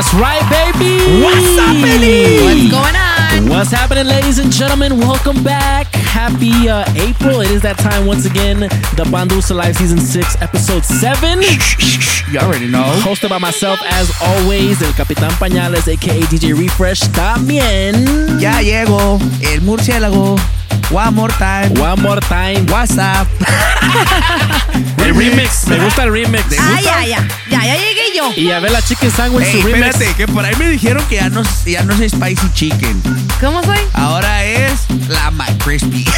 That's right, baby. What's happening? What's going on? What's happening, ladies and gentlemen? Welcome back. Happy uh, April. It is that time once again. The Bandusa Live Season 6, Episode 7. You already know. Hosted by myself, as always, el Capitán Pañales, aka DJ Refresh. También. Ya llegó el murciélago. One more time. One more time. WhatsApp. El remix. Me gusta el remix. Ah, ya, ya. Ya, ya llegué yo. Y a ver la Chicken Sandwich, Ey, su remix. espérate, que por ahí me dijeron que ya no, ya no es spicy chicken. ¿Cómo soy? Ahora es la McCrispy.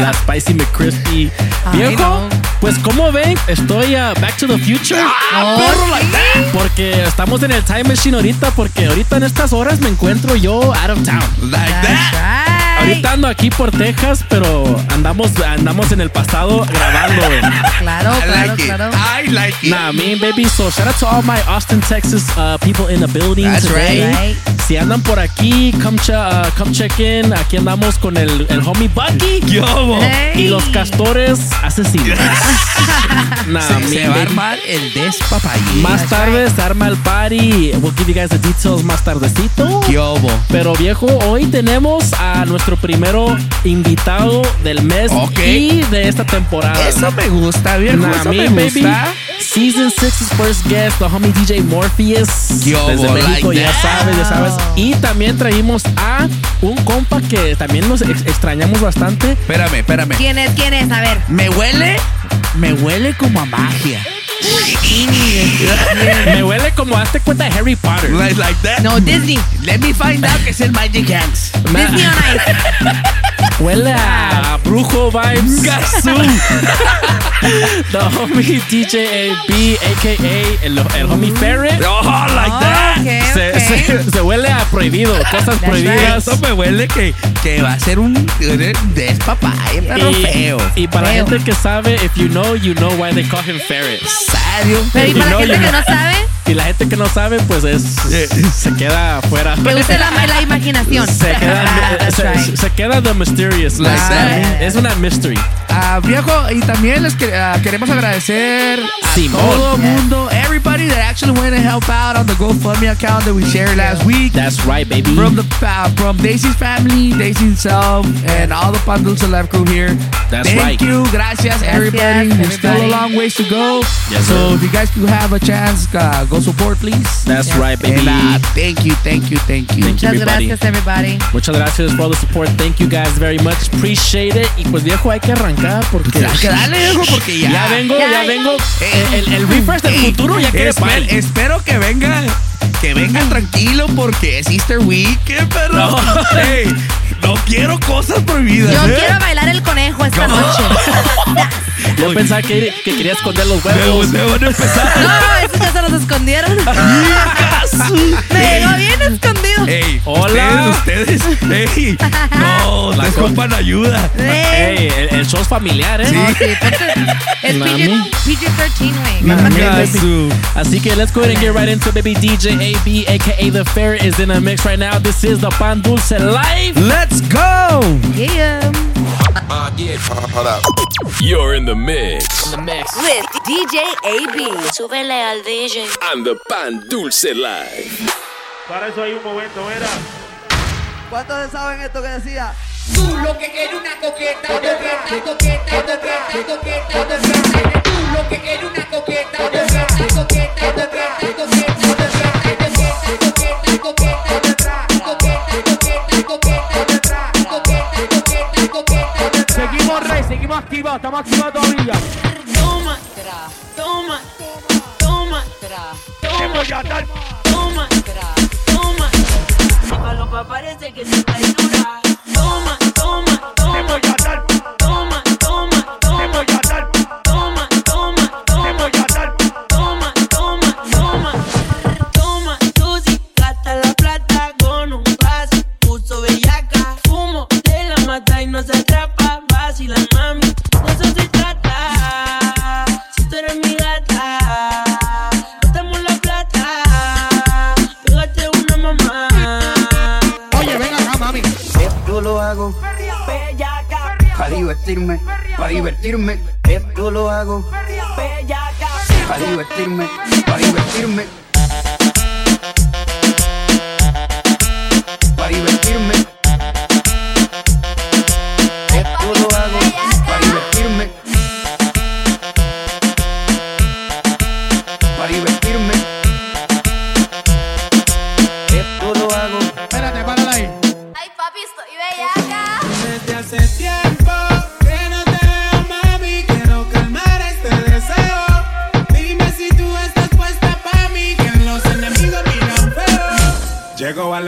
La Spicy McCrispy. Ay, Viejo, no. pues como ven, estoy uh, Back to the Future. Ah, perro, like that. Porque estamos en el time machine ahorita, porque ahorita en estas horas me encuentro yo out of town. Like That's that. Right. Ahorita ando aquí por Texas, pero andamos, andamos en el pasado grabando. güey. Claro, I claro, like it. claro. I like it. Nah, me baby. So shout out to all my Austin, Texas uh, people in the building That's today. right. Si andan por aquí, come, che- uh, come check in. Aquí andamos con el, el homie Bucky Yo. Hey. y los castores asesinos. nah, se, se va a armar el despapayé. Más tarde se arma el party. We'll give you guys the details más tardecito. Yo. Pero viejo, hoy tenemos a nuestro primero invitado del mes y de esta temporada. Eso me gusta, viejo. Nah, eso me, me baby. gusta. Season 6's first guest, the homie DJ Morpheus. Yo, desde like México, ya sabes, ya sabes. Y también traímos a un compa que también nos ex- extrañamos bastante. Espérame, espérame. ¿Quién es? ¿Quién es? A ver. Me huele, me huele como a magia. Me huele como hazte cuenta de Harry Potter. Like, like that. No, Disney. Let me find out que es el Magic Hands. Disney on Ice. Huele a brujo vibes. the homie DJ AB, aka el, el homie Ferret. Oh, like that. Ok, Se, se- se huele a prohibido, cosas That's prohibidas. Eso me huele que, que va a ser un despapalle, perro Y, feo. y para Feo. gente que sabe, if you know, you know why they call him Ferret. Serio. Pero y para la gente que no sabe, Y la gente que no sabe, pues es se queda afuera. que use la, la imaginación. Se queda, That's se, right. se queda the mysterious. Like like, that. Es una mystery. Ah, viejo, y también les que- ah, queremos agradecer a Simón. todo mundo, everybody that actually went to help out on the GoFundMe account that we shared last week. That's right, baby. From the uh, from Daisy's family, Daisy himself, and all the Pandulce Live crew here. That's Thank right. you, gracias, everybody. There's still a everybody. long ways to go. Yes, so sir. if you guys could have a chance, uh, go support, please. That's right, baby. And uh, thank you, thank you, thank you. Thank you. Muchas everybody. gracias, everybody. Muchas gracias por the support. Thank you guys very much. Appreciate it. Y pues viejo, hay que arrancar porque Hay que darle, viejo, porque ya. ya vengo, Ya, ya vengo. Eh, El, el, el refresh del Ey, futuro ya quiere esper-. Espero que venga, que venga tranquilo porque es Easter Week, ¿eh, perro? No. Ey, no quiero cosas prohibidas. Yo ¿eh? quiero bailar el conejo esta noche. Yo pensaba que, que quería esconder los Me, huevos. me van a empezar. No, esos ya se los escondieron. Me llegó bien escondido. Ey, Hola. Ustedes, ustedes, ey, no, La les co- compan ayuda. Ey, el, el show es familiar, ¿eh? No, sí, ponte- es Mami. PG- PG-13, güey. Así que let's go ahead and get right into baby. DJ AB, aka The Ferret, is in a mix right now. This is the Pan Dulce Live. Let's Let's go. Yeah. You're in the mix. In the mix. With DJ AB. Súbele al DJ. And the Pan Dulce Live. Para eso hay un momento, era. ¿Cuántos saben esto que decía? Tú lo que quieres una coqueta, coqueta, coqueta, coqueta, coqueta, coqueta. Tú lo que quieres una coqueta, coqueta, coqueta, coqueta, coqueta, coqueta, coqueta. Seguimos activos, estamos activos todavía. Toma, tra, toma, toma, toma. Te voy a dar. Toma, tra, toma. Mi parece que se Toma. para divertirme, esto lo hago. Para divertirme, para divertirme. Para divertirme.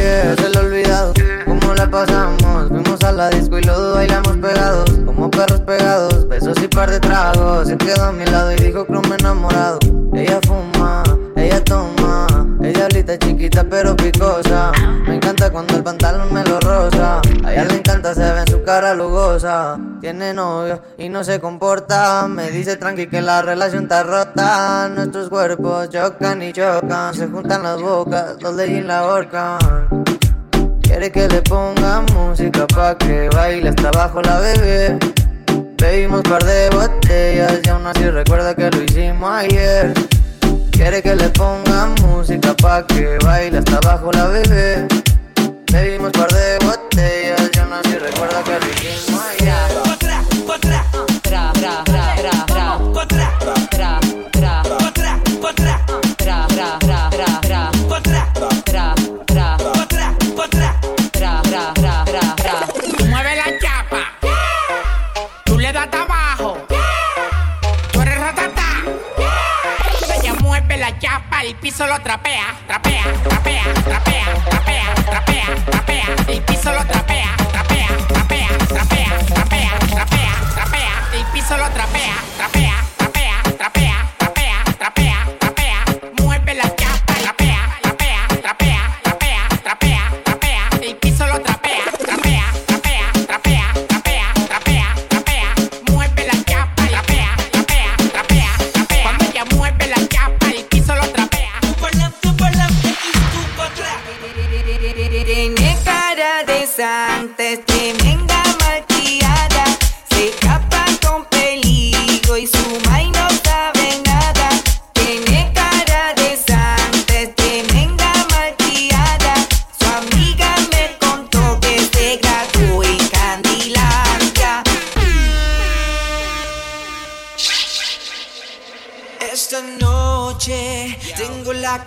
se lo he olvidado. ¿Cómo la pasamos? Fuimos a la disco y los bailamos pegados, como perros pegados. Besos y par de tragos. Se quedó a mi lado y dijo que me he enamorado. Ella fuma, ella toma ella es chiquita pero picosa. Me encanta cuando el pantalón me lo rosa. A ella le encanta, se ve en su cara lugosa. Tiene novio y no se comporta. Me dice tranqui que la relación está rota. Nuestros cuerpos chocan y chocan. Se juntan las bocas, los de la horca. Quiere que le ponga música pa' que baile hasta abajo la bebé. Bebimos par de botellas y aún así recuerda que lo hicimos ayer. Quiere que le pongan música pa' que baile hasta abajo la bebé. Bebimos par de botellas, yo no sé recuerda que piso lo trapea, trapea, trapea, trapea, trapea, trapea, trapea. El piso lo trapea.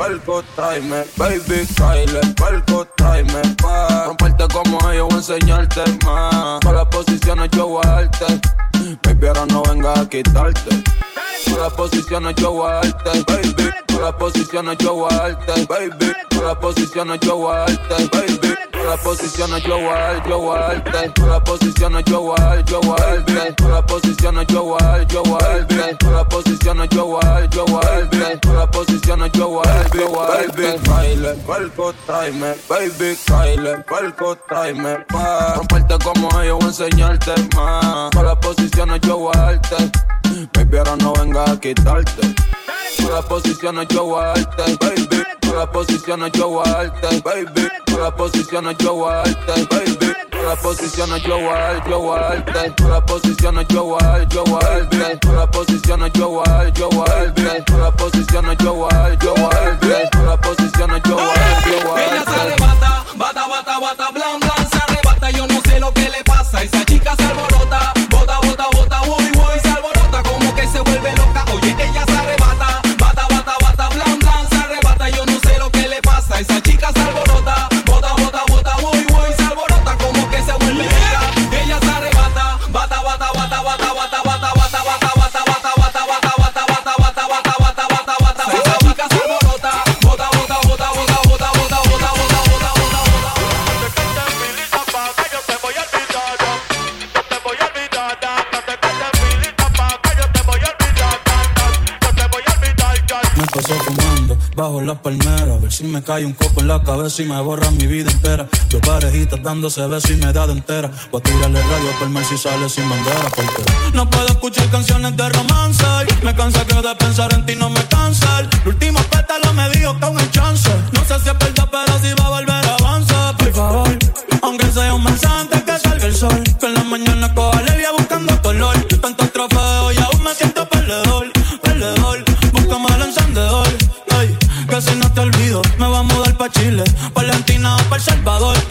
Palco, tráeme. Baby, Kyle, palco, tráeme. Pa' romperte como ellos, voy a enseñarte más. Con las posiciones yo voy a darte. Baby, ahora no vengas a quitarte. Tú la posiciones, yo guarte, baby. Tú la posiciones, yo guarte, baby. Tú la posiciones, yo guarte, baby. Tú la posiciones, yo guarte, yo guarte. Tú la posiciones, yo guarte, yo guarte. Tú la posiciones, yo guarte, yo guarte. Tú la posiciones, yo guarte, yo guarte. Tú la posiciones, yo guarte, yo guarte. Baile, cuerpo, tráeme, baby. Baile, cuerpo. Comparte como ellos, voy a enseñarte más. Tú la posiciones, yo guarte. Baby, ahora no venga a quitarte. Todas posiciones yo guardarte, baby. Todas posiciones yo guardarte, baby. Todas posiciones yo guardarte, baby. Todas posiciones yo guardarte, yo guardarte. Todas posiciones yo guardarte, yo guardarte. Todas posiciones yo guardarte, yo guardarte. Todas posiciones yo guardarte, yo guardarte. Todas posiciones yo guardarte, yo. Ella se arrebata, bata, bata, bata, blan, blan, se arrebata. Yo no sé lo que le pasa. Esa chica se arrebata. Bajo la palmera. A ver si me cae un copo en la cabeza y me borra mi vida entera. Yo parejitas dándose besos y me da de entera. Voy a tirarle radio por mar si sale sin bandera. No puedo escuchar canciones de romance. Me cansa que de pensar en ti no me cansa. El último pétalo me dijo que hay chance. No sé si es verdad, pero si va a volver avanza. Por favor, aunque sea un mensaje Salvador.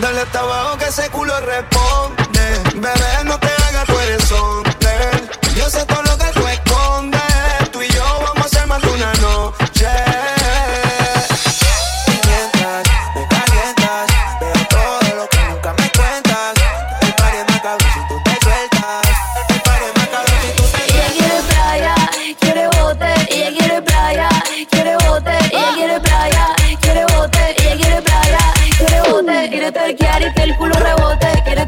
Dale hasta abajo que ese culo responde. Bebé, no te hagas, tú eres hombre. Yo sé todo lo que culo rebote, quiere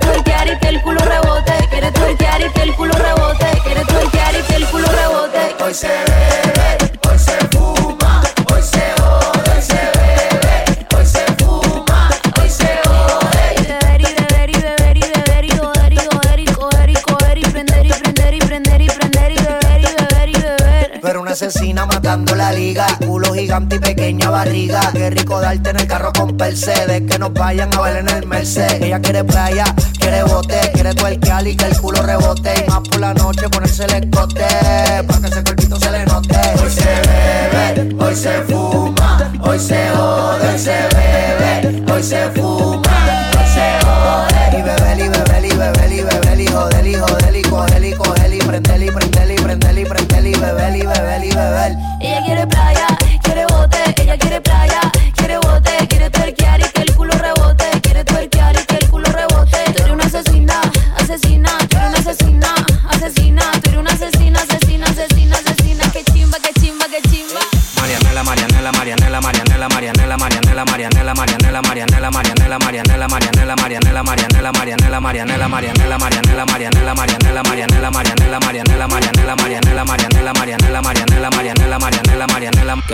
y que el culo rebote, quiere twerkear y que el culo rebote, quiere twerkear y que el culo rebote. Hoy se bebe, Gigante y pequeña barriga. Qué rico darte en el carro con Mercedes. Que nos vayan a ver en el Mercedes. Ella quiere playa, quiere bote, quiere tuerquear y que el culo rebote. Y más por la noche ponerse el escote. Pa' que ese cuerpito se le note. Hoy se bebe, hoy se fuma. Hoy se jode, hoy se bebe. Hoy se fuma, hoy se jode. Y beber y beber y beber y beber y joder y joder y coger y coger y prender y prender y prender y prender y beber y beber y beber. Ella quiere playa,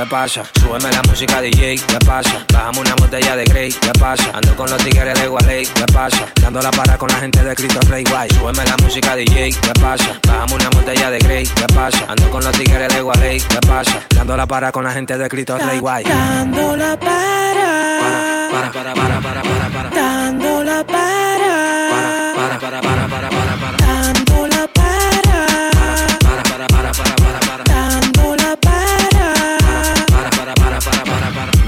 ¿Qué pasa? Súbeme la música DJ, ¿qué pasa? Bajamos una botella de Grey, ¿qué pasa? Ando con los tigres de Gualey, ¿qué pasa? Dando la para con la gente de Cristo Rey Guay. Súbeme la música DJ, ¿qué pasa? Bajamos una botella de Grey, ¿qué pasa? Ando con los tigres de Gualey, ¿qué pasa? Dando la para con la gente de Cristo Rey Guay. Dando la para, Para, para, para, para, para, para. dando la para,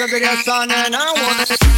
nigga get your son and I wanna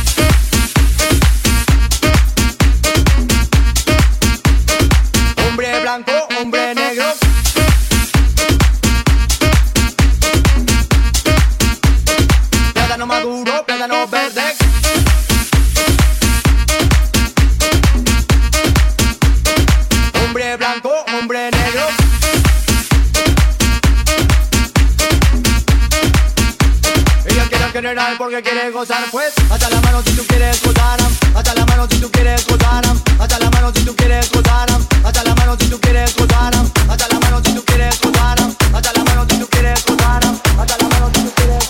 bailar porque quieres gozar Pues. Hasta la mano si tú quieres gozar Hasta la mano si tú quieres gozar Hasta la mano si tú quieres gozar Hasta la mano si tú quieres gozar Hasta la mano si tú quieres gozar Hasta la mano si tú quieres gozar Hasta la mano si tú quieres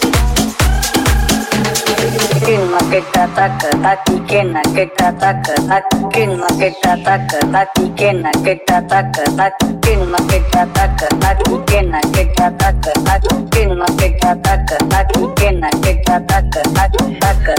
Kinma que te ataca, tati kena Kinna kicka tacka tacki kinna kicka tacka tacki kinna kicka tacka tacki kinna kicka tacka tacki tacka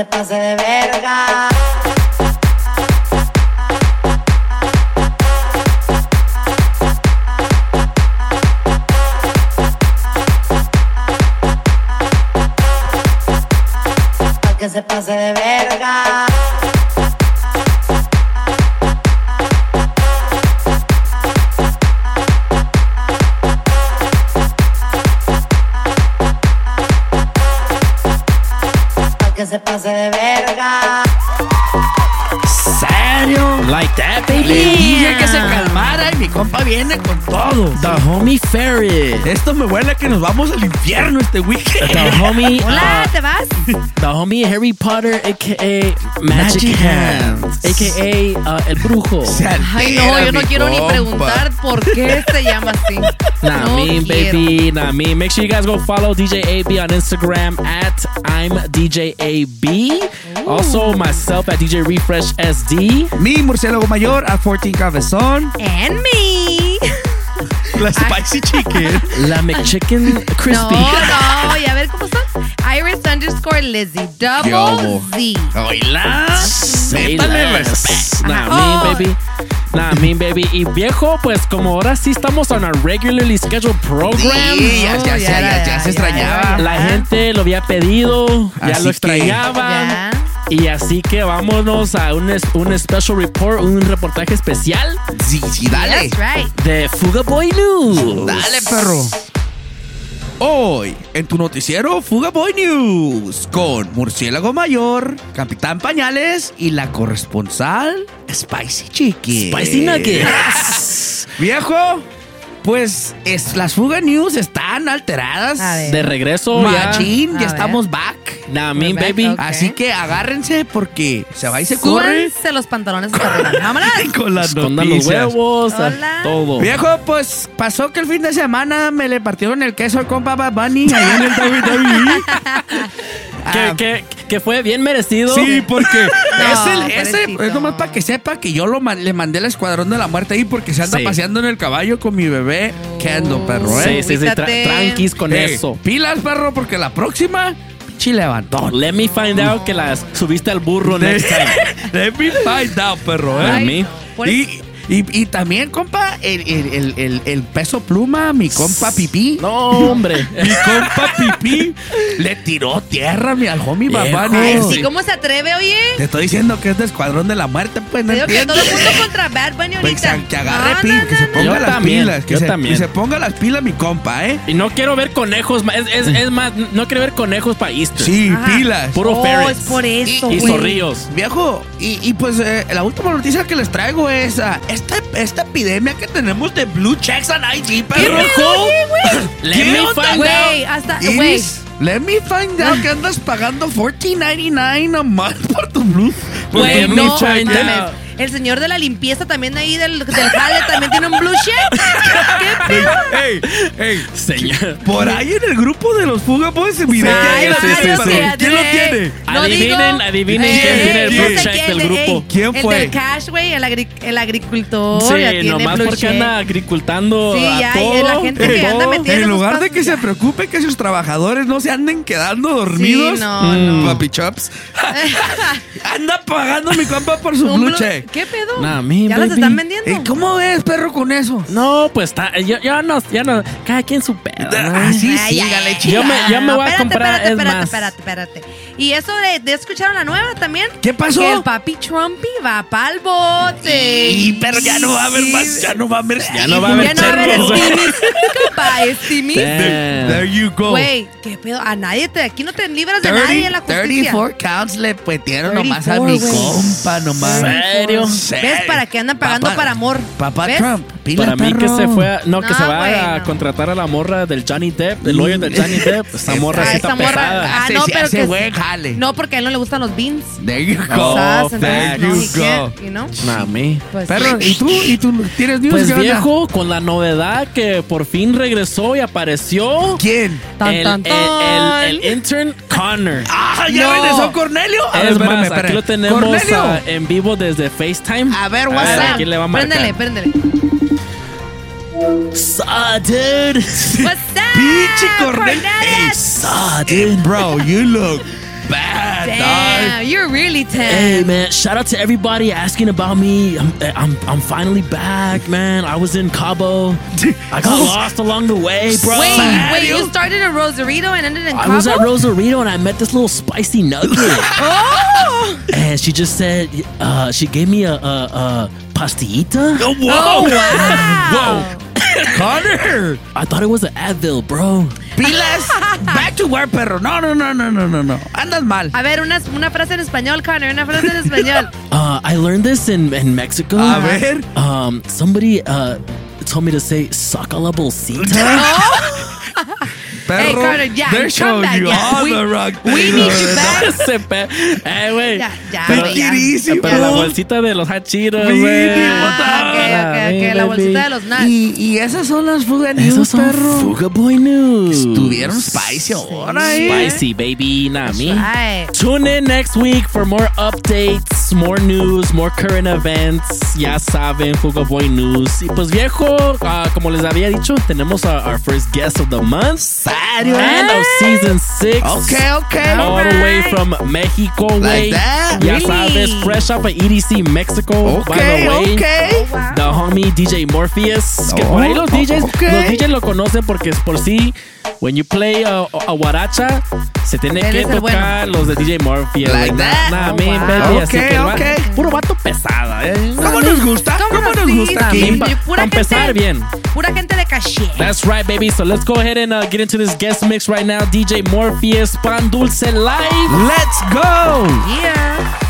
The puzzle. Nos vamos al infierno este weekend. The homie. Hola, uh, ¿te vas? the homie Harry Potter, aka Magic, Magic Hands, Hands. aka uh, El Brujo. Ay, no, yo no quiero ni compa. preguntar por qué se llama así. Nah, No mean, quiero. baby. Nah, mean. Make sure you guys go follow DJ AB on Instagram at I'm DJ AB. Also, myself at DJ Refresh SD. Mi murciélago mayor a 14 Cabezón. And me. La Spicy Chicken. La McChicken Crispy. No, no, y a ver cómo son. Iris underscore Lizzie. ¿Qué Double? Z. Say Métale. Nah, mean, Oh. baby. Nah, mean, baby. Y viejo, pues como ahora sí estamos on a regularly scheduled program. Sí, ya, Oh, ya, ya ya, era, ya, ya, se ya, extrañaba. ya. La gente lo había pedido, ya lo. Ya. Y así que vámonos a un, un special report, un reportaje especial Sí, sí, dale. That's right. de Fuga Boy News. Dale, perro. Hoy, en tu noticiero Fuga Boy News, con Murciélago Mayor, Capitán Pañales y la corresponsal Spicy Chicken. Spicy Nuggets. Viejo, pues es, las Fuga News están alteradas. A ver. De regreso ya. Machín, A ya ver. estamos back. Nah, mean, back, baby. Así que agárrense porque se va y se corre. Súbanse los pantalones hasta arriba. Vámonos. Con las Escondan los huevos, Hola. todo. Viejo, pues pasó que el fin de semana me le partieron el queso al compa Bad Bunny ahí en el WWE. Que, Ah, que- que fue bien merecido. Sí, porque No, es, el- ese es nomás para que sepa que yo lo, le mandé el escuadrón de la muerte ahí porque se anda Sí. paseando en el caballo con mi bebé Kendo, perro, Sí, ¿eh? sí, sí, tra- Cuídate. tranquis con eso. Pilas, perro, porque la próxima, pinche levantón. Let me find out que las subiste al burro next time. Let me find out, perro, ¿eh? A mí. Por Y, y, y también, compa, el, el- el- el- el peso pluma, mi compa Pipí. No, hombre. Mi compa Pipí le tiró tierra mi al homie. Babani. Ay, Sí. ¿cómo se atreve, oye? Te estoy diciendo que es de escuadrón de la muerte, pues no digo que todo el mundo contra Bad Bunny Pues, ahorita. que agarre No, pin, no, que se ponga Yo las también, pilas. Que yo se, también. que se ponga las pilas mi compa, ¿eh? Y no quiero ver conejos. Es, es, es más, no quiero ver conejos para Easter. Sí, Ajá. pilas. Puro Oh, ferrets. es por eso, Y güey. zorrillos. Viejo, y, y pues eh, la última noticia que les traigo es ah, esta, esta epidemia que tenemos de blue checks and IG, perro. pedo, Let ¿Qué me find Güey, out. hasta, Iris, güey. let me find out que andas pagando $14.99 a month por tu blue. Güey, tu no, out. El señor de la limpieza también ahí del, del jale también tiene un blue check. ¿Qué pedo? Ey, ey, Señor. por ahí en el grupo de los Fuga Boys se que hay sí, sí, varios sí. que ¿Quién lo tiene? No Adivinen, digo. adivinen Eh, quién tiene el blue check quién, del grupo. ey, ¿Quién el fue? del cash, güey, el, agri- el agricultor. ya Sí, tiene nomás blue porque check. anda agricultando Sí, a ya, y todo. la gente que todo. anda metida En esos lugar de pasos, que se ya. preocupe que sus trabajadores no se anden quedando dormidos, Sí, no, no. papi chops, anda pagando mi compa por su Un blue blue- check. ¿Qué pedo? Nah, me, ¿Ya los baby. están vendiendo? Ey, ¿Cómo ves, perro, con eso? No, pues está. Ya, ya no, ya no. Cada quien su pedo. Así Ay, sí, sígale, ay, Yo me, yo me no, voy a espérate, comprar. Espérate, es espérate, más. espérate, espérate. ¿Y eso de, de escucharon la nueva también? ¿Qué pasó? Que el papi Trumpy va pa'l bote. Y, pero ya no va a haber más, ya no va a haber Ya no va a haber Ya no va a haber Steamies. There, there you go. Güey, ¿qué pedo? A nadie te, aquí no te libras de nadie en la justicia. 34 counts le metieron nomás a 34, mi compa, nomás. ¿Serio? ¿Ves? ¿Para qué andan pagando Papá- para amor? Papá ¿Ves? Trump, pila, Para mí que perro. se fue, a- no, que No, se va güey, a no. contratar a la morra del Johnny Depp, el lawyer del Johnny Depp. Esa morra Ah, sí esa está morra. pesada. Ah, Hace- no, se pero hace que. buen jale. No, porque a él no le gustan los beans. There you Oh, go. ¿Sabes? Entonces, there no, you he can't, go. you know? Nah, me. Pues, Perro, ¿y tú? ¿Y tú tienes news? Pues ¿Qué onda? viejo, con la novedad que por fin regresó y apareció. ¿Quién? Tan, el, tan, el- el- tan. el intern Connor. Ah, ¿ya No. regresó Cornelio? A ver, es espérame, más, espérame. aquí lo tenemos Cornelio. ah, en vivo desde FaceTime. A ver, A what's ver, aquí le va a marcar. Préndele, préndele. Saw, dude. What's up? Pinche Cornelio. Hey, Saw, hey, dude. bro, you look bad, dog. Damn, you're really Hey man, shout out to everybody asking about me. I'm, I'm, I'm finally back, man. I was in Cabo. I got lost along the way, bro. Wait, wait, Serio? you started at Rosarito and ended in I Cabo? I was at Rosarito and I met this little spicy nugget. Oh! and she just said, uh, she gave me a, a, a pastillita. Oh, whoa. Oh, wow. Whoa. Connor. I thought it was an Advil, bro. Pilas. Back to work, perro. No, no, no, no, no, no, no. Andas mal. A ver, una, una frase en español, Connor, una frase en español. Uh, I learned this in, in Mexico. A ver. Um, somebody uh, told me to say, saca la bolsita. Hey, Connor, ya, they're showing down, you ya. all We- the wrong we things need over you there. back. Ese pe- eh, güey. Ya, ya, Pero- güey, ya. Pero la bolsita de los hachiros, güey. Ah, ok, ok, ok, la bolsita de los nuts. Y, y esas son las Fuga News, Esos son perro. Fuga Boy News. Estuvieron spicy ahora, eh. Spicy, baby, not me. right. Tune in next week for more updates, more news, more current events. Ya saben, Fuga Boy News. Y pues viejo, ah, como les había dicho, tenemos a our first guest of the month. Serio, And eh? of season six. Okay, okay. All the way from Mexico, Like that? Ya Really? sabes, fresh up at EDC Mexico, by Okay, the way. okay. The homie DJ Morpheus. que Oh, por ahí los DJs, okay. los DJs lo conocen porque es por sí, when you play a, a guaracha, se tiene Él que tocar los de DJ Morpheus. Like that? Nah, Oh, me, wow. baby, así Okay, que el va- okay. puro vato pesada, eh. ¿Cómo nos gusta? ¿Cómo nos sí, gusta? Para pura empezar gente- bien. Pura gente de caché. That's right, baby. So let's go ahead and uh, get into this guest mix right now. DJ Morpheus, Pan Dulce Live. Let's go. Yeah.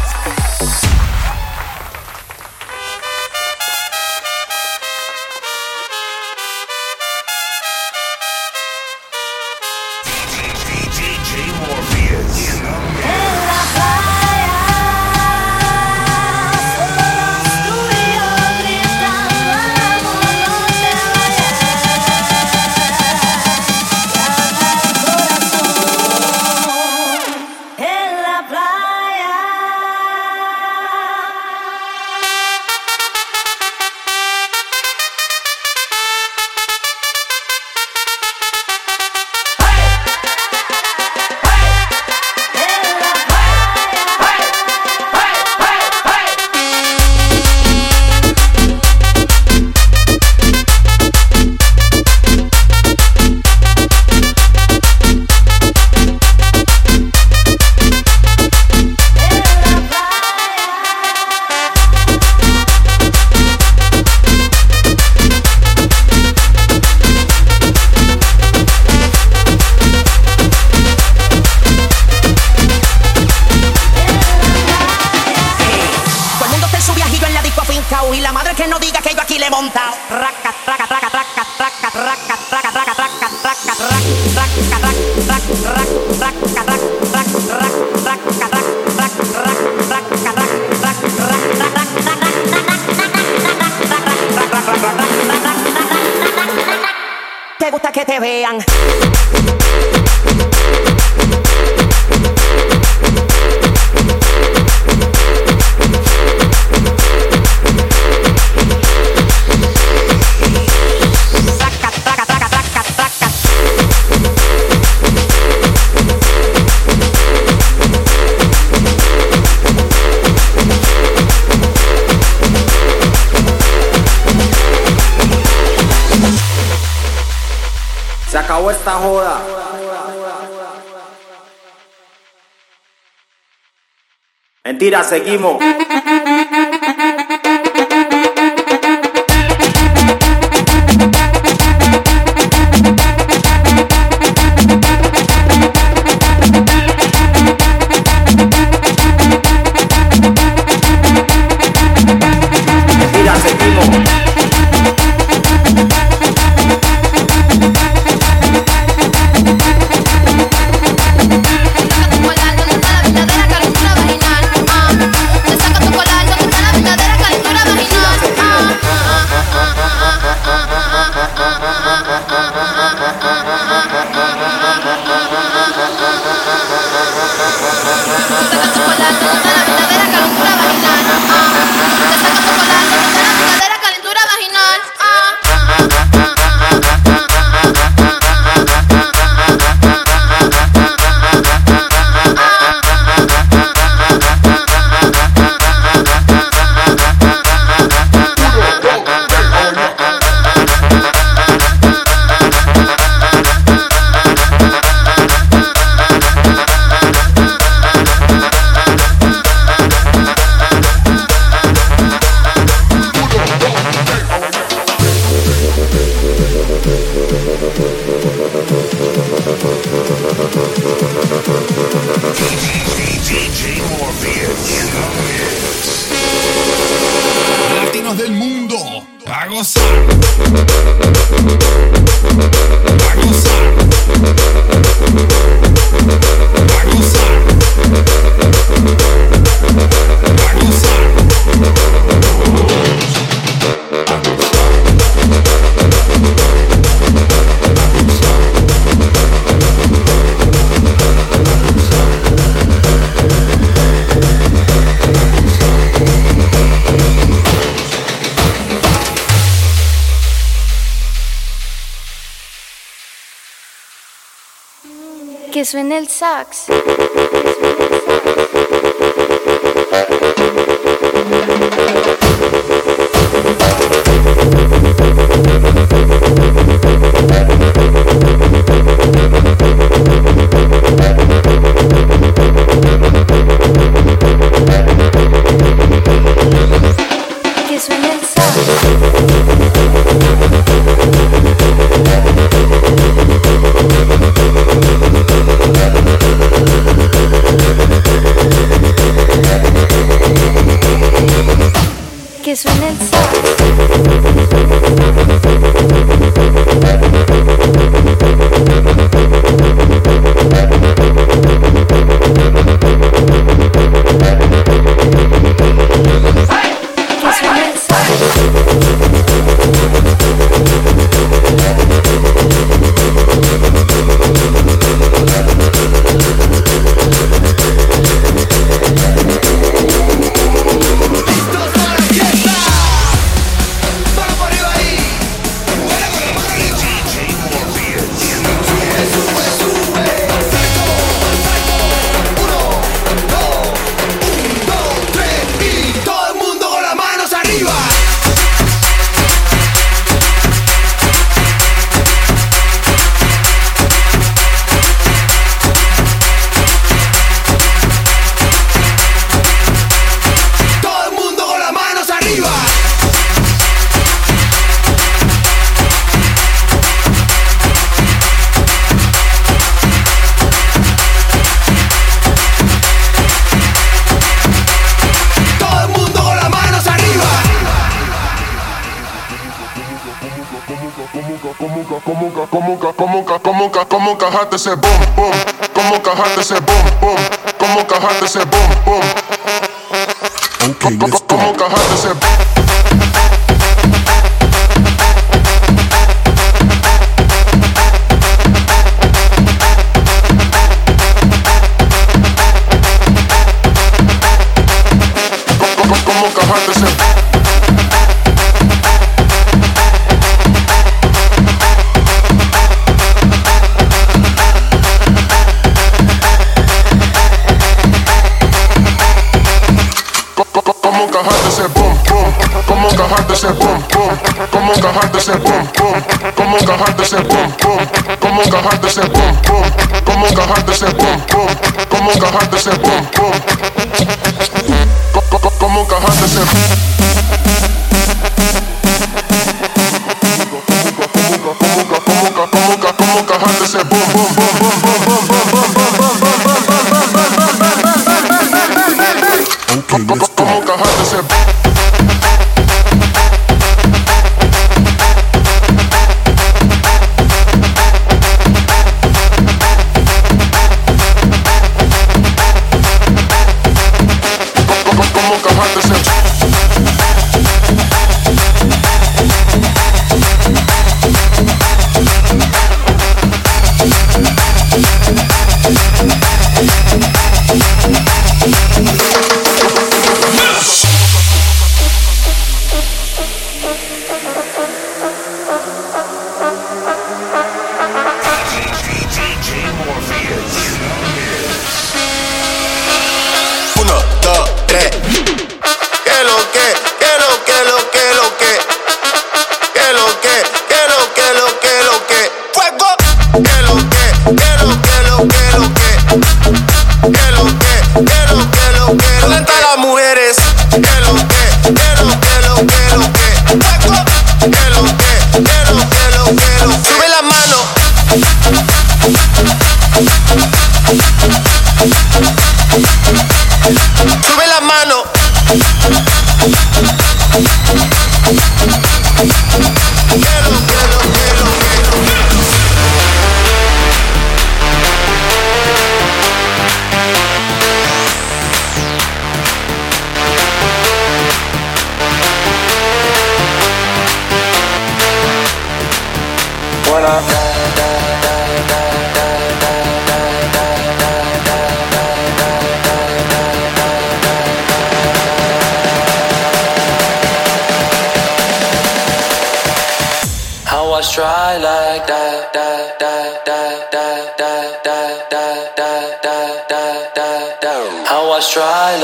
Mentira, seguimos. suena el sax. Como como cajaste ese boom, boom. Como cajaste ese boom, boom. Como cajaste ese boom, boom. Okay, let's go. Como cajaste ese boom. ese pum pum, cómo encajar ese pum pum, cómo encajar de ese pum pum, cómo encajar de ese pum pum, cómo encajar de ese pum pum. dry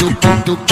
do, do, do.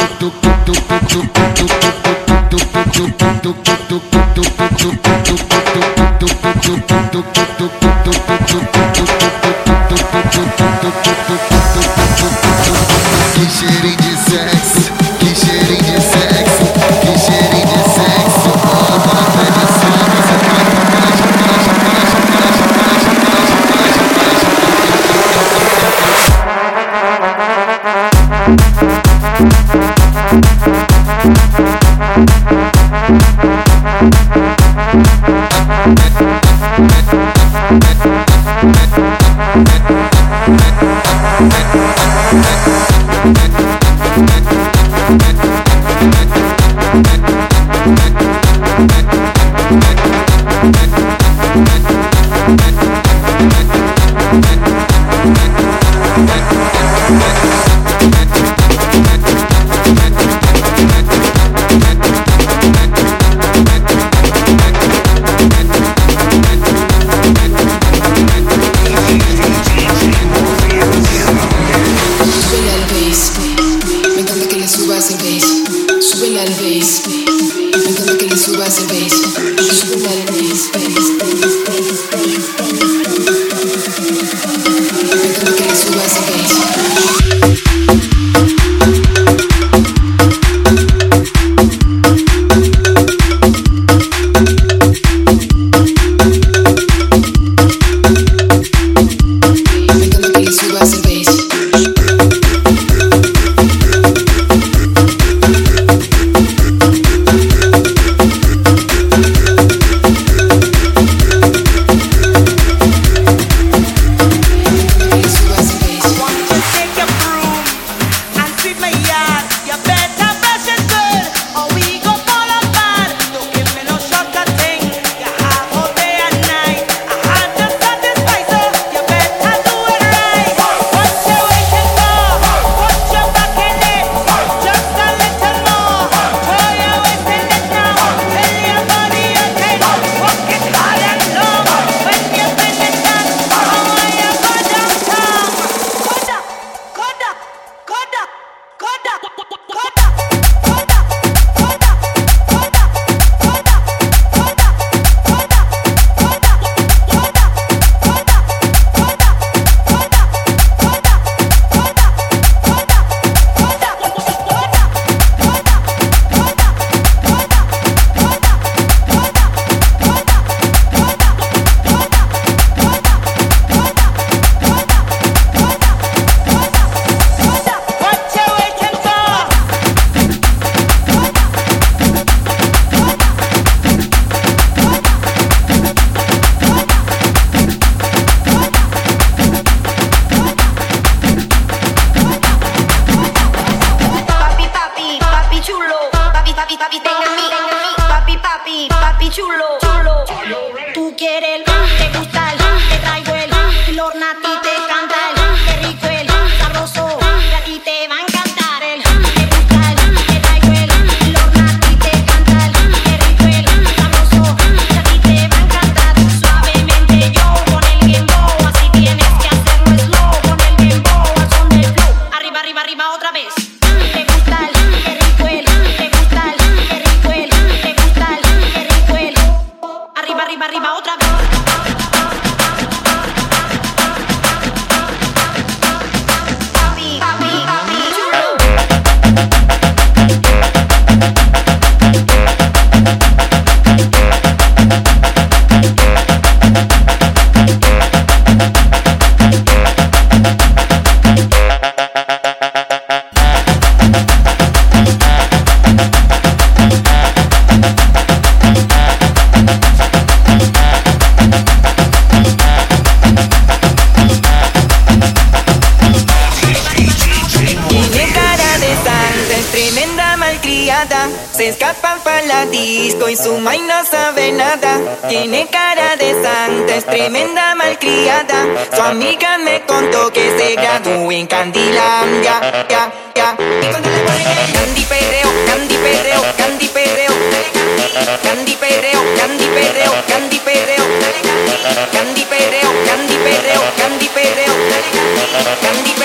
Tiene cara de santa, es tremenda malcriada. Su amiga me contó que se graduó en Candilandia. Ya, ya. Y cuando le ponen el Candy perreo, Candy perreo, Candy perreo, dale Candy perreo, Candy perreo, Candy perreo, dale Candy perreo, Candy perreo, Candy perreo, dale Candy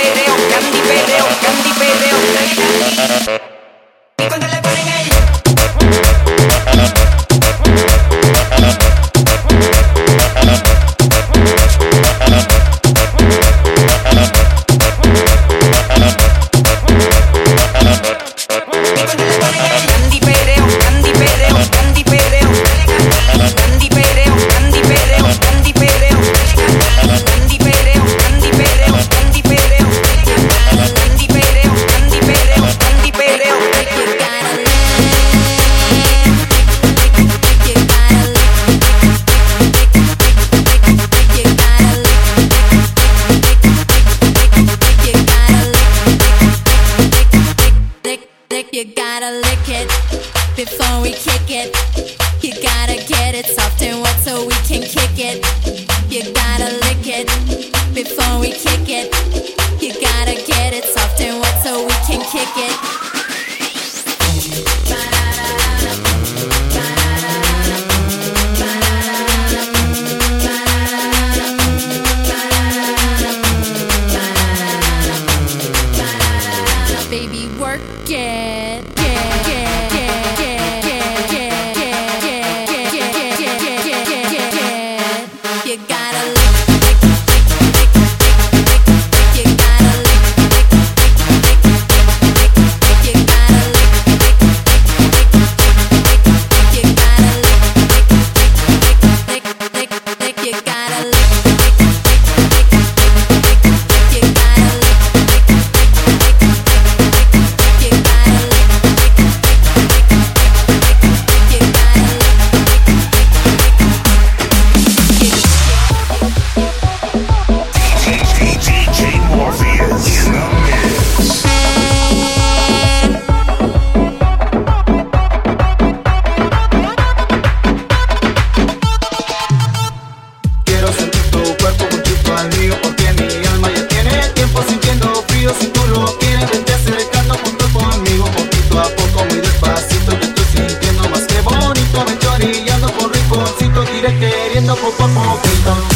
poco.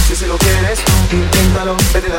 Si se lo quieres, inténtalo, vete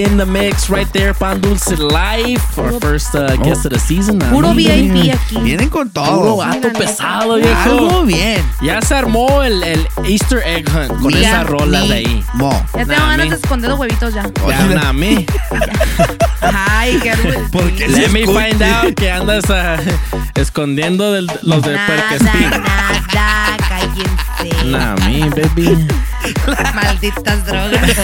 in the mix right there, Pan Dulce Life, our first uh, guest of the season. Nah, Puro VIP aquí. Vienen con Puro todo. vato pesado, viejo. Algo bien. Ya se armó el, el Easter egg hunt con Mira, esas rolas de ahí. Mo. Ya tengo ganas de esconder los huevitos ya. Ya, me. Ay, qué ¿Por qué se Let me find out que andas ah, escondiendo del- los de Nada, Puerquestín. nada, cállense. Nah, me, baby. Malditas drogas.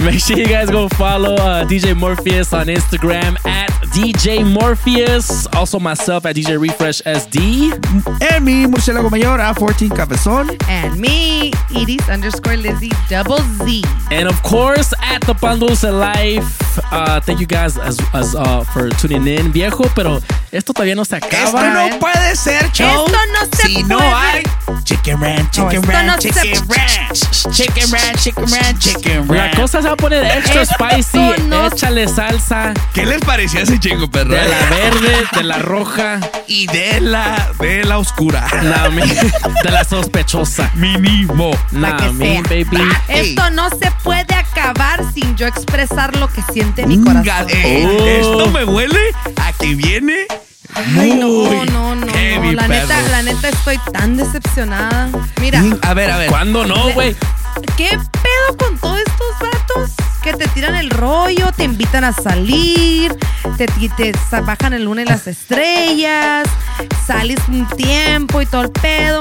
Make sure you guys go follow uh, DJ Morpheus on Instagram at DJ Morpheus. Also myself at DJ Refresh SD. En mi murciélago mayor, A14 Cabezón. And me, Edith underscore Lizzie double Z. And of course, at the Pandulce Life. Uh, thank you guys as, as uh, for tuning in, viejo. Pero esto todavía no se acaba. Esto no puede ser show. Esto no se si no puede. hay chicken ranch, No, chicken ranch, no se- chicken ranch, chicken ranch, chicken ranch, chicken La ranch. cosa se va a poner extra Esto spicy. no- Échale salsa ¿Qué les parecía ese chingo, perro? de la verde, de la roja, y de la de la oscura. la, mi- de la sospechosa. Mínimo. Nah, que me, sea. baby. Esto no se puede acabar sin yo expresar lo que siente mi corazón. eh, Oh. Esto me huele a que viene Ay, no, muy no, no, heavy, no. La neta, la neta estoy tan decepcionada. Mira, A ver, a ver. ¿Cuándo no, güey? ¿Qué pedo con todos estos vatos que te tiran el rollo, te invitan a salir, te, te, bajan el lunes las estrellas, sales un tiempo y todo el pedo?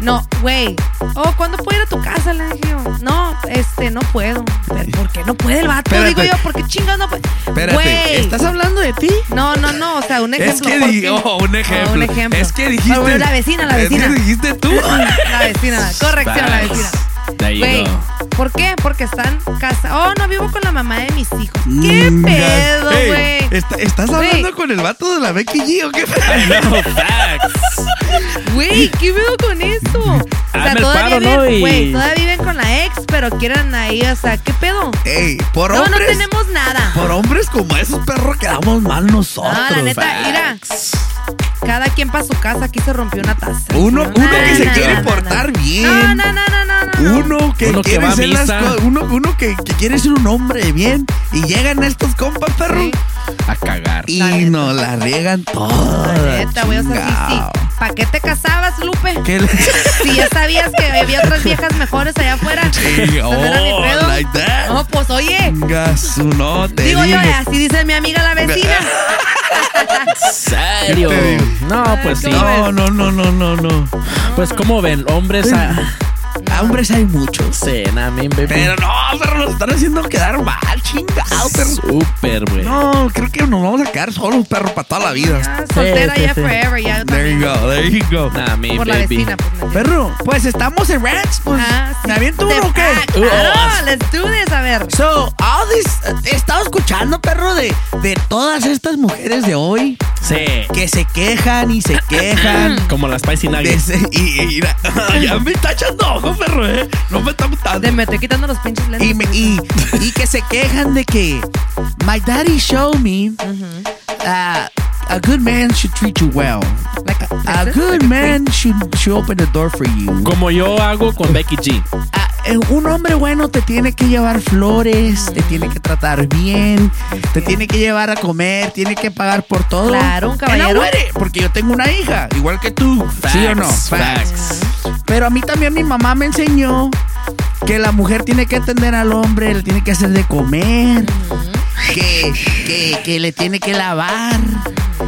No, güey. Oh, ¿cuándo puedo ir a tu casa? Le dije yo. No, este, no puedo. ¿Pero ¿Por qué no puede el vato? Espérate. Digo yo, ¿por qué chingados no puede? Espérate, Güey. ¿estás hablando de ti? No, no, no, o sea, un Es ejemplo. que ¿por di- qué? oh, un ejemplo. Oh, un ejemplo. Es que dijiste. La vecina, la es que vecina. dijiste tú. La vecina, corrección, la vecina. Güey. ¿por qué? Porque están casados. Oh, no vivo con la mamá de mis hijos. ¿Qué Mm, pedo, Ey, güey? está- ¿Estás hablando con el vato de la Becky G o qué? No, facts. Güey, ¿qué pedo con eso? O sea, todavía paro, ¿no? viven, todavía viven con la ex, pero quieren ahí, o sea, ¿qué pedo? Ey, por No, no hombres. tenemos nada. Por hombres como esos perros quedamos mal nosotros. No, la neta, Facts. mira. Cada quien para su casa, aquí se rompió una taza. Uno, No, uno que no, se no, quiere portar no. bien. No, no, no, no, no, no. Uno que Uno que quiere va a ser las misa. cosas. Uno, uno que, que quiere ser un hombre bien. Y llegan estos compas, perro. Sí. A cagar. Y La nos la riegan toda. La neta, güey, o sea, sí, sí. chingao. ¿Para qué te casabas, Lupe? ¿Qué le- Si ya sabías que había otras viejas mejores allá afuera. Sí, oh, like that. No, pues oye. Venga, su no, te Digo yo, así dice mi amiga la vecina. ¿Serio? ¿Qué te digo? No, pues sí. No, no, no, no, no, no. Pues como ven, hombres a... Hombres hay muchos. Sí. Pero no, pero nos están haciendo quedar mal, chingado, perro. Súper, güey. No, creo que nos vamos a quedar solos, perro, para toda la vida. Ah, soltera Sí, sí, ya sí. forever, ya There you go, there you go. Nah, me, Por la vecina, pues. ¿me entiendes? Perro, pues estamos en Rants, pues. Ah, sí. ¿Me aviento uno o qué? Ah, claro, let's do this, a ver. So, all this, he estado escuchando, perro, de, de todas estas mujeres de hoy Sí. que se quejan y se quejan. Como las Spicy Nuggets. y, y mira, ya me está echando ojo, perro, eh. No me está gustando. De me estoy quitando los pinches lentes. Y, me- y, y que se quejan de que My daddy showed me uh, a good man should treat you well. Like a A good like a man should, should open the door for you. Como yo hago con Becky G. Ah, un hombre bueno te tiene que llevar flores, te tiene que tratar bien, te tiene que llevar a comer, tiene que pagar por todo. Claro, un caballero. it, Porque yo tengo una hija, igual que tú. ¿Sí o no? Facts, facts. Pero a mí también mi mamá me enseñó que la mujer tiene que atender al hombre, le tiene que hacer de comer, que, que, que le tiene que lavar,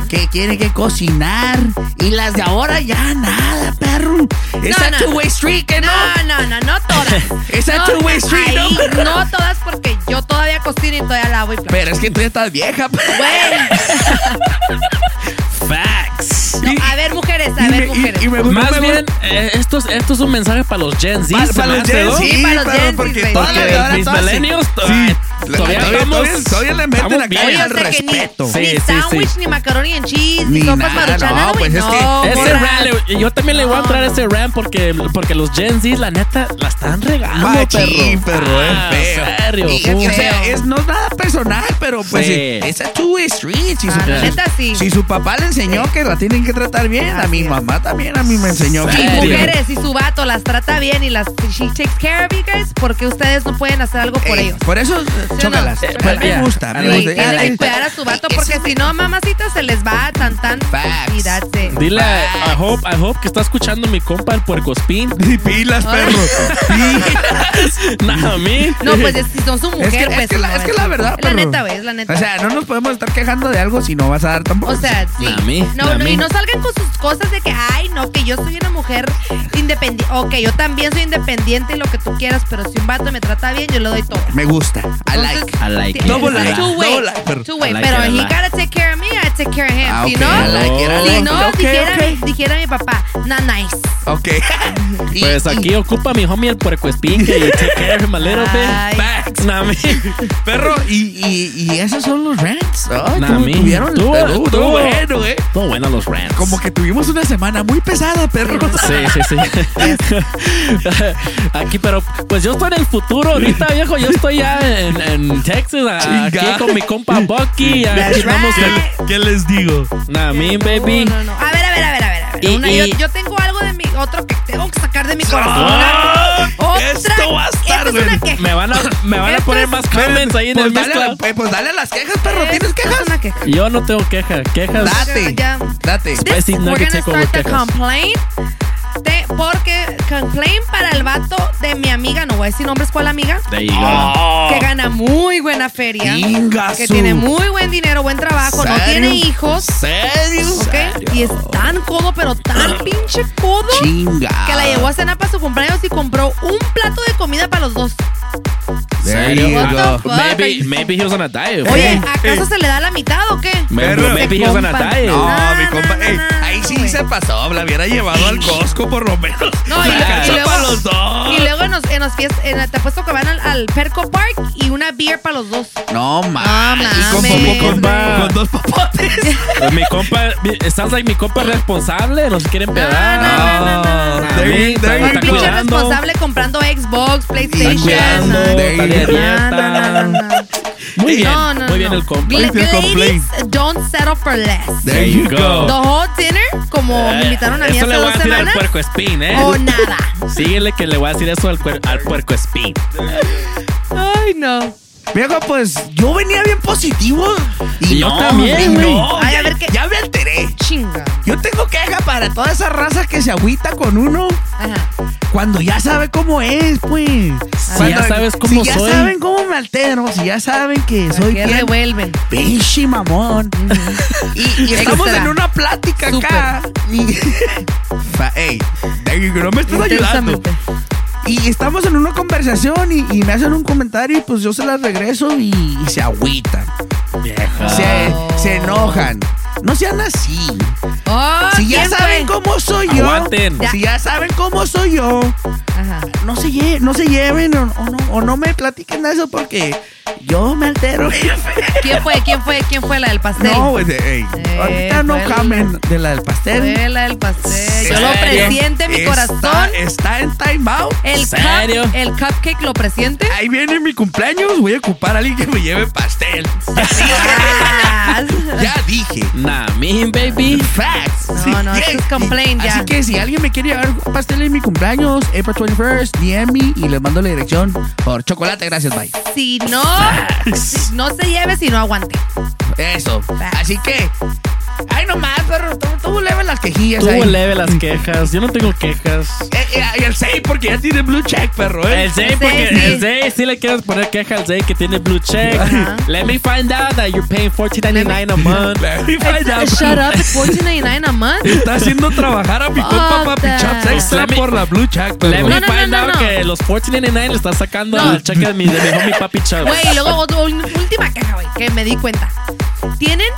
que tiene que cocinar. Y las de ahora ya nada, perro. Esa No, no, two-way street, que no. No, no, no, no todas. Esa No, two-way street, ahí, no, no todas porque yo todavía cocino y todavía lavo y plancho. Pero es que tú ya estás vieja. Facts. No, a ver, mujeres, a ver, mujeres. Más bien, eh, esto, es, esto es un mensaje para los Gen Z. Para me los Gen. Z, Sí, para los Gen Z, porque todas las ahora mis millennials Sí. todavía todavía- estamos... todavía- todavía le meten estamos acá. Oye, al que ni, respeto. ni Sí, sí, sándwich, sí. ni macaroni en cheese, ni, Ni sopas maruchanas, no, pues es no, que Ese le- yo también le voy a entrar a ese rant porque, porque los Gen Z, la neta, la están regando, Machín, perro. perro, Ah, es feo. serio, o sea, es, no es nada personal, pero pues esa two-way street. Si, Ah, su, la neta sí. si su papá le enseñó que la tienen que tratar bien, a mi mamá también a mí me enseñó Y mujeres, si su vato las trata bien y las she takes care of you guys, porque ustedes no pueden hacer algo por Ey, ellos? Por eso, chócalas. no? Eh, pues, me gusta, me Sí, gusta. tienen que cuidar a su vato porque si no, mamacita, se les va tan tan y that's it. Dile, a- I hope, I hope que está escuchando mi compa el puercospín. Pilas, perro. Nada, a mí. No, pues es- si son su mujer, Es que, pues. es que la, no, es que la verdad, Es la neta, güey, es la neta. O sea, no nos podemos estar quejando de algo si no vas a dar tampoco. O sea, sí. A mí, no, a no, y no salgan con sus cosas de que, ay, no, que yo soy una mujer independiente. Ok, yo también soy independiente y lo que tú quieras, pero si un vato me trata bien, yo le doy todo. Me gusta. I like. I like. Double I like. Two way, two way. Pero he gotta take care of me, I take care of him. Ah, si ok, no, I like it, I si like no it. Ok, dijera, ok. Mi, dijera mi papá, not nice. Ok. Pues aquí ocupa mi homie el puercoespín que take care of him a little bit. Facts. Nah, me. Perro, y, y, y esos son los rants. Ay, Nah, tuvieron Estuvo- estuvo estuvo- bueno, eh. Todo bueno los rants. Como que tuvimos una semana muy pesada, perro. Sí, sí, sí. Aquí, pero pues yo estoy en el futuro ahorita, viejo. Yo estoy ya en, en Texas, aquí con mi compa Bucky. Aquí vamos. right. ¿Qué les digo? Nah, me, baby. No, no, no. A ver, a ver, a ver, a ver. a ver. Y- Una- y- yo, yo tengo algo de mi otro que tengo que sacar de mi corazón. Ah, Otra. esto va a estar, es güey. queja. Me van a, me van a poner es- más comments ahí en pues el dale, mezcla. pues dale a las quejas, perro. ¿Tienes quejas? Es una queja. Yo no tengo queja. Quejas. Date. Ya. Date. This, Spicy we're nugget gonna start the quejas. complaint. De- porque complaint para el vato de mi amiga, no voy a decir nombres cuál amiga. Oh. que gana muy buena feria, Ingasu. que tiene muy buen dinero, buen trabajo, no tiene hijos, ¿Serio? ¿ok? Y es tan codo, pero tan pinche codo, Chinga. que la llevó a cenar para su cumpleaños y compró un plato de comida para los dos. There Serio? you What go. the fuck? Maybe, maybe he was on a diet. Oye. ¿acaso se le da la mitad o qué? Maybe, Perro. maybe he was on a compa. diet. No, No, mi compa. no, ey, no, ahí sí güey. se pasó. La hubiera llevado al Costco por lo menos. No, y, y alcanzó luego, para los dos. y luego en los, en los fiest- en- te apuesto que van al, al Perco Park y una beer para los dos. No, ma. No y con, mames, con- con- güey. con dos popotes. Pues mi compa, mi- sounds like mi compa es responsable, nos quiere empedar. No, no, no, no, no. There you- Está- there you está Un go. pinche cuidando. responsable comprando Xbox, Está PlayStation. cuidando, no. There está you de go. dieta. No, no, no, no. Muy bien, No, no, muy bien no. el compa. Te ladies, don't settle for less. There you go. The whole dinner, como me invitaron a mí Eso hace le voy dos a decir al puerco espín, ¿eh? o nada. Síguele que le voy a decir eso al, al puerco espín. Ay, no. Viejo, pues yo venía bien positivo. Y yo no, también, güey. no, Ay, a ya- ver qué- Ya me alteré. Chinga. Yo tengo queja para toda esa raza que se agüita con uno Ajá. cuando ya sabe cómo es, pues. Si Cuando- ya sabes cómo si ya soy. saben cómo me altero, si ya saben que soy que bien revuelven. pinche mamón. y, y estamos Extra. en una plática acá. Y, ey, no me estás ayudando. Y estamos en una conversación y, y me hacen un comentario y pues yo se las regreso y, y se agüitan. Vieja. Se, se enojan. No sean así. Oh, Si ya ¿quién saben fue? cómo soy yo. Aguanten. Si ya saben cómo soy yo. Ajá. No se, lle- no se lleven o, o no, o no me platiquen de eso porque yo me altero. ¿Quién fue? ¿Quién fue? ¿Quién fue la del pastel? No, güey, de- ey, Eh, ahorita no camen de la del pastel. Fue la del pastel. Yo ¿En lo presiente en mi Está- corazón. Está en time out. El, serio? cup- el cupcake lo presiente. Ahí viene mi cumpleaños, voy a ocupar a alguien que me lleve pastel. Ya dije. Nah, mean, baby. Facts. No, no, esto es complaint ya. Así que si alguien me quiere llevar un pastel en mi cumpleaños, April 21st, DM me y les mando la dirección por chocolate. Gracias, bye. Si no, no se lleve, si no aguante. Eso. Así que. Ay, nomás, perro. Tú, tú leve las quejillas Tuvo ahí. leve las quejas. Yo no tengo quejas. Eh, eh, y el 6 porque ya tiene blue check, perro. ¿eh? El Zay, porque el Zay, si le quieres poner queja al Zay que tiene blue check. Let me find out that you're paying $14.99 a month. Let me find out. Shut up, it's $14.99 a month. Está haciendo trabajar a mi compa Papi. Chops extra me- por la blue check, perro. Let me No, no, find no, no, out no. que los $14.99 le está sacando No. al cheque de mi, de mi homie Papi Chubbs. Güey, y luego otro- última queja, güey, que me di cuenta. Tienen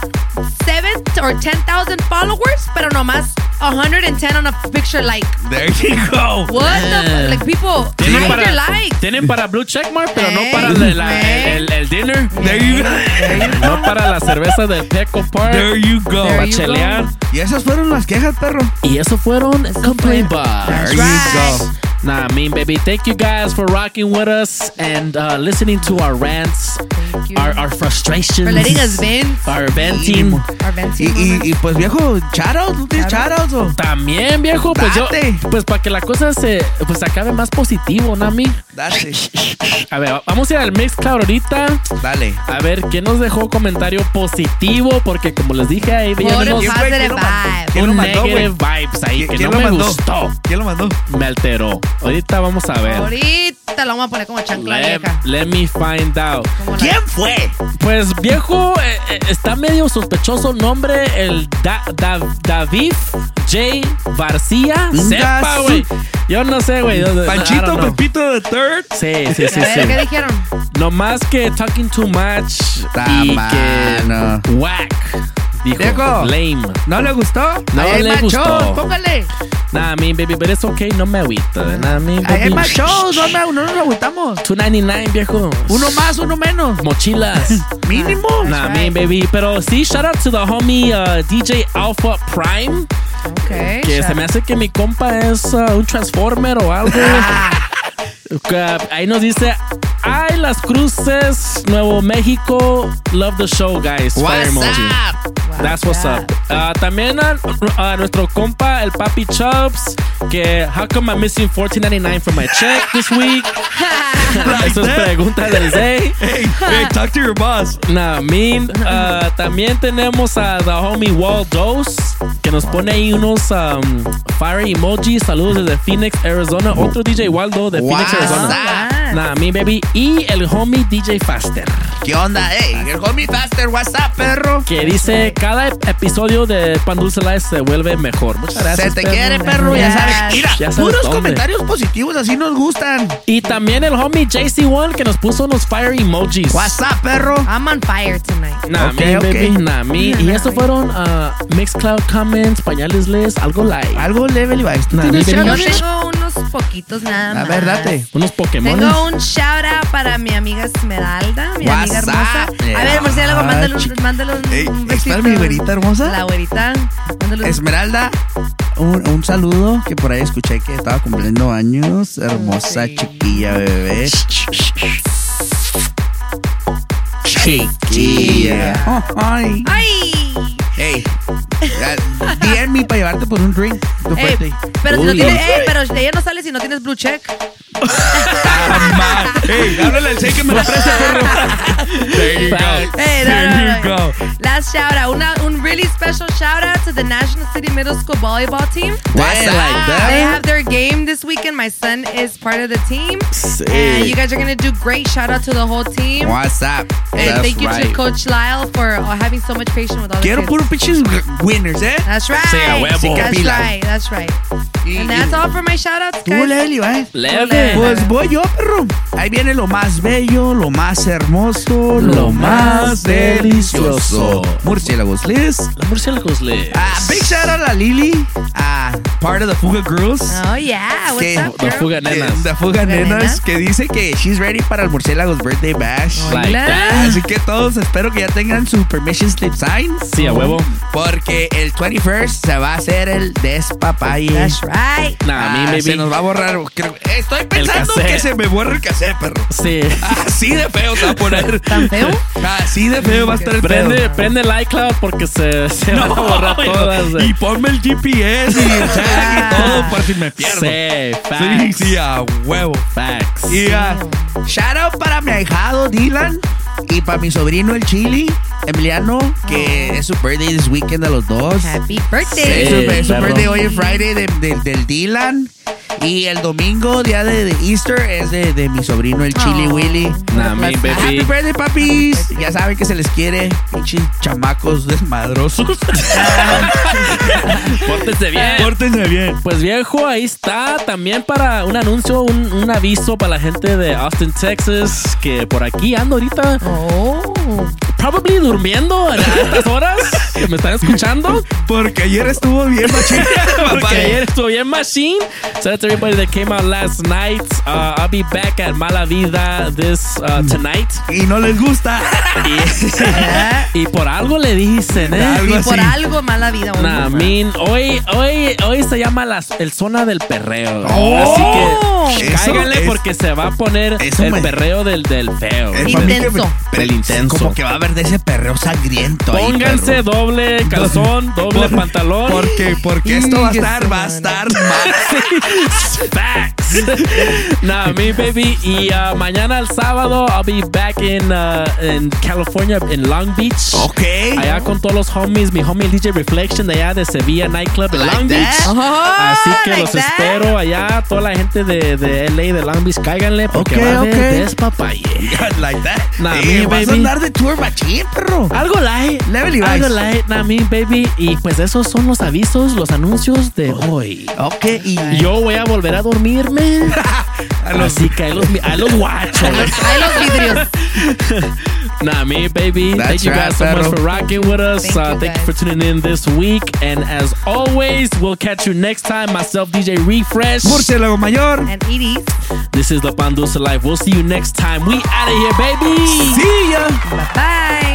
7 or 10,000 followers, pero nomás 110 on a picture like. There you go. What the fuck? Like, people, Tienen hide para, your likes. tienen para blue checkmark, pero no para la- la- eh. el, el dinner. There you go. No para la cerveza del Peco Park. There you go. Para chelear. Y esas fueron las quejas, perro. Y eso fueron Complaint Bars. There you go. Nah, I mean, baby, thank you guys for rocking with us and uh, listening to our rants, our, our frustrations, For letting us vent. our venting. Our venting Y, y, pues viejo, shoutouts, ¿no tienes shoutouts o? También, viejo, pues yo, pues para que la cosa se, pues acabe más positivo, ¿no, mi? Date. A ver, vamos a ir al Mixcloud ahorita. Dale. A ver, ¿quién nos dejó comentario positivo? Porque como les dije, ahí veían Puro unos positive ¿Quién lo mandó? vibes. ¿Quién lo un negative vibes ahí que ¿Quién no lo me mandó? gustó. ¿Quién lo mandó? Me alteró. Ahorita vamos a ver. Ahorita lo vamos a poner como chancla Let, vieja. let me find out. La- ¿Quién fue? Pues viejo, eh, eh, está medio sospechoso el nombre, el Da- Da- David J. García. Sepa, güey. Yo no sé, güey. Panchito. Pepito the Third. Sí, sí, sí, ver, ¿qué sí. dijeron? No más que talking too much Ta y mano. que whack. Dijo, lame. ¿No le gustó? No Ahí hay le más gustó. shows, póngale. Nah, I mean, baby, but it's okay, no me agüita. Nah, I mean, Ahí hay baby. más shows, no, me- no nos agüitamos. 299, viejo. Uno más, uno menos. Mochilas. Mínimo. Nah, I mean, baby. Pero sí, shout out to the homie uh, DJ Alpha Prime. Ok. Que se me hace que mi compa es uh, un Transformer o algo. Que ahí nos dice, ay, las cruces, Nuevo México, love the show, guys. Fire emoji. That's what's up. Uh, también a, a nuestro compa, el Papi Chubbs, que how come I'm missing $14.99 from my check this week? Esa es pregunta del Zay. Hey, hey, talk to your boss. Nah, mean. Uh, también tenemos a the homie Waldos, que nos pone ahí unos um, fire emojis. Saludos desde Phoenix, Arizona. Otro DJ Waldo de Phoenix, Arizona. Nah, me baby. Y el homie DJ Faster, ¿Qué onda? Hey, el homie Faster, what's up, perro? que dice cada ep- episodio de Pan Dulce Live se vuelve mejor. Muchas gracias. Se te perro. quiere, perro, ya sabes. Mira, Ya sabes puros dónde. comentarios positivos, así nos gustan. Y también el homie JC1 que nos puso unos fire emojis. What's up, perro? I'm on fire tonight. Nah, Ok, me, ok. baby, nah, me. Y estos fueron uh, Mixcloud comments, pañales les, algo like. Algo level y ¿Tú Nah, Yo tengo unos poquitos nada más. A ver, date. Unos Pokémon. Tengo un shout out para mi amiga Esmeralda, mi amiga What's hermosa. up? A ver, Ah, mándale un, mándale un, Ey, un ¿está besito. mi güerita hermosa? La güerita. Mándale un Esmeralda, un, un saludo que por ahí escuché que estaba cumpliendo años. Hermosa chiquilla, bebé. Chiquilla. Ay. ¡Ay! Hey, ya, DM me para llevarte por un drink. Tu Ey, birthday. pero, si no Uy. tienes, ey, pero ella no sale si no tienes blue check. Hey, háblale al que me la preste, perro. There you go. Hey, no, There no, you no. go. Last shout out. Una, un really special shout out to the National City Middle School volleyball team. What's They up? like that. They have their game this weekend. My son is part of the team. And you guys are going to do great. Shout out to the whole team. What's up? And That's thank you right. to Coach Lyle for uh, having so much patience with all the Quiero kids. puro pinches winners, ¿eh? That's right. Sí, a huevo. That's Pila. right. That's right. Y- And that's all for my shout outs, Tú guys. leve, Levi. Leve. Pues voy yo, perro. Ahí viene lo más bello, lo más hermoso, lo, más delicioso. Murciélagos Liz. La murciélagos le. Ah, big shout out a Lily, ah, part of the Fuga Girls. Oh, yeah. What's Que- up, La girl? fuga Que- nenas. The Fuga Fuga Nenas, Nenas. que dice que she's ready para el Murciélagos Birthday Bash. Like that. Así que todos espero que ya tengan su permission slip sign. Sí, a huevo. Porque el 21st se va a hacer el despapalle. That's right. Nah, a mí, Ah, baby. se nos va a borrar. creo- estoy pensando que se me borra el cassette, perro. Sí. Así de feo se va a poner. ¿Tan feo? Así de feo va a estar el Prende, pedo. prende el iCloud porque se, se van a borrar No, todas. eh. Y ponme el GPS y el tag y todo por si me pierdo. Sí, Sí, facts. sí, a huevo. Facts. Y ah, shout out para mi ahijado Dylan y para mi sobrino el Chili, Emiliano, que es su birthday this weekend de los dos. Happy Sí, birthday. es su, es su birthday hoy es Friday de- de- del Dylan. Y el domingo, día de, de Easter, es de, de mi sobrino el Chili Oh, Willy. Nah, mi Happy birthday, papis. Ya saben que se les quiere. Pinches chamacos desmadrosos. Pórtense bien. Pórtense bien. Pues viejo, ahí está. También para un anuncio, un, un aviso para la gente de Austin, Texas, que por aquí ando ahorita, Oh. probably durmiendo a estas horas que me están escuchando. Porque ayer estuvo bien machín. Porque ayer estuvo bien machine. Shout out to everybody that came out last night. Uh, I'll be back at Mala Vida this uh, tonight. Y no les gusta. Y, y por algo le dicen, ¿eh? Algo Y por así. algo mala vida. Nah, mean, hoy, hoy, hoy se llama las, el zona del perreo. Oh. Así que cáiganle es- porque se va a poner el me- perreo del, del feo. Es Intenso. El intenso. Como que va a haber de ese perreo sangriento ahí, Pónganse perro. doble calzón, doble Por- pantalón. Porque, porque esto va a estar, va a estar mal. Facts. nah, me baby. Y uh, mañana el sábado I'll be back in, uh, in California, in Long Beach. Ok. Allá con todos los homies, mi homie el DJ Reflection de allá de Sevilla Nightclub en Like Long that. Beach. Oh, Así que like los that. espero allá, toda la gente de, de LA, de Long Beach, cáiganle porque Ok, va a haber ok. despapalle. like that. Nah, Eh, me, vas a baby. andar de tour machín, perro. Algo light. Level y Algo light, nah, me, baby. Y pues esos son los avisos, los anuncios de hoy. Ok, y Yo voy a volver a dormirme. A los- Así que ahí los, ahí los guachos. Ahí los vidrios. nah, me, baby. That's thank you guys right, so much perro. for rocking with us. Thank uh, you, thank you for tuning in this week. And as always, we'll catch you next time. Myself, DJ Refresh. Murciélago Mayor. And Edie's. This is the Pandusa Life. We'll see you next time. We out of here, baby. See ya. Bye bye.